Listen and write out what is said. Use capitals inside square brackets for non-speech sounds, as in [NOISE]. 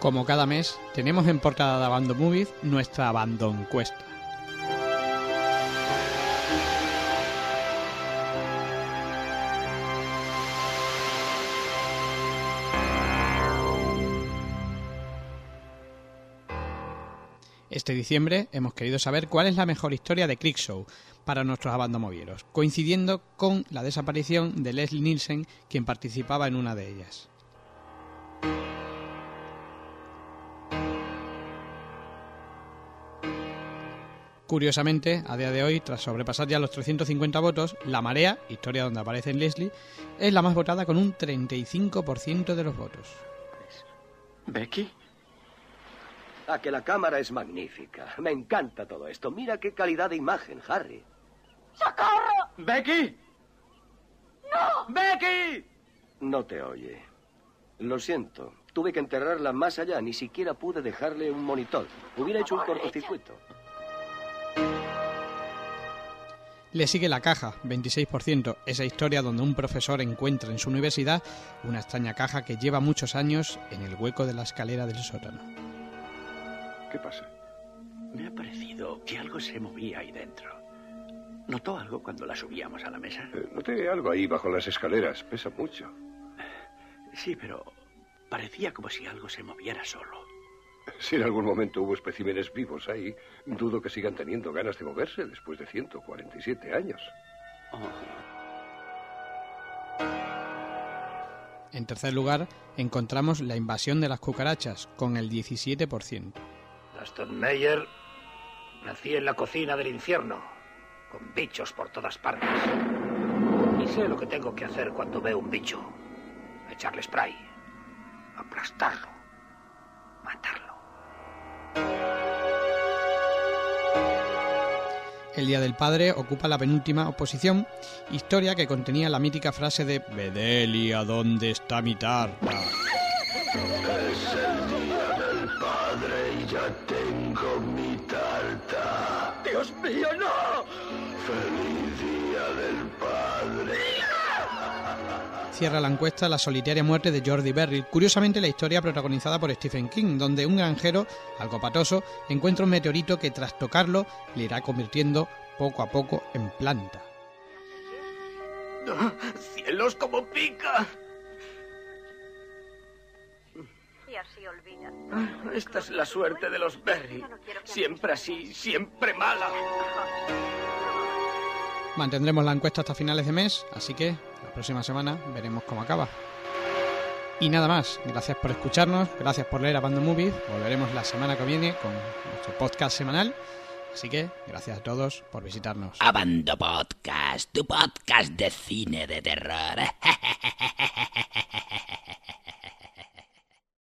Como cada mes, tenemos en portada de Abandon Movies nuestra Abandon Cuesta. Este diciembre hemos querido saber cuál es la mejor historia de Creekshow para nuestros abandomovieros, coincidiendo con la desaparición de Leslie Nielsen, quien participaba en una de ellas. Curiosamente, a día de hoy, tras sobrepasar ya los 350 votos, La Marea, historia donde aparece Leslie, es la más votada con un 35% de los votos. ¿Becky? A que la cámara es magnífica. Me encanta todo esto. Mira qué calidad de imagen, Harry. ¡Socorro! ¿Becky? ¡No! ¡Becky! No te oye. Lo siento. Tuve que enterrarla más allá. Ni siquiera pude dejarle un monitor. Hubiera hecho un cortocircuito. Le sigue La Caja, 26%, esa historia donde un profesor encuentra en su universidad una extraña caja que lleva muchos años en el hueco de la escalera del sótano. ¿Qué pasa? Me ha parecido que algo se movía ahí dentro. ¿Notó algo cuando la subíamos a la mesa? Eh, noté algo ahí bajo las escaleras. Pesa mucho. Sí, pero parecía como si algo se moviera solo. Si en algún momento hubo especímenes vivos ahí, dudo que sigan teniendo ganas de moverse después de 147 años. En tercer lugar, encontramos La invasión de las cucarachas, con el 17%. Aston Meyer nací en la cocina del infierno, con bichos por todas partes. Y sé lo que tengo que hacer cuando veo un bicho. Echarle spray, aplastarlo, El Día del Padre ocupa la penúltima oposición, historia que contenía la mítica frase de Bedelia, ¿dónde está mi tarta? Es el día del padre y ya tengo mi tarta. ¡Dios mío, no! Feliz día Cierra la encuesta La solitaria muerte de Jordi Berry, curiosamente la historia protagonizada por Stephen King, donde un granjero, algo patoso, encuentra un meteorito que tras tocarlo le irá convirtiendo poco a poco en planta. ¡No! [LAUGHS] ¡Cielos como pica! Y así olvida. Ah, Esta es la suerte de los Berry. Siempre así, siempre mala. Mantendremos la encuesta hasta finales de mes, así que la próxima semana veremos cómo acaba. Y nada más, gracias por escucharnos, gracias por leer Abandon Movies, volveremos la semana que viene con nuestro podcast semanal, así que gracias a todos por visitarnos. Abando Podcast, tu podcast de cine de terror. [LAUGHS]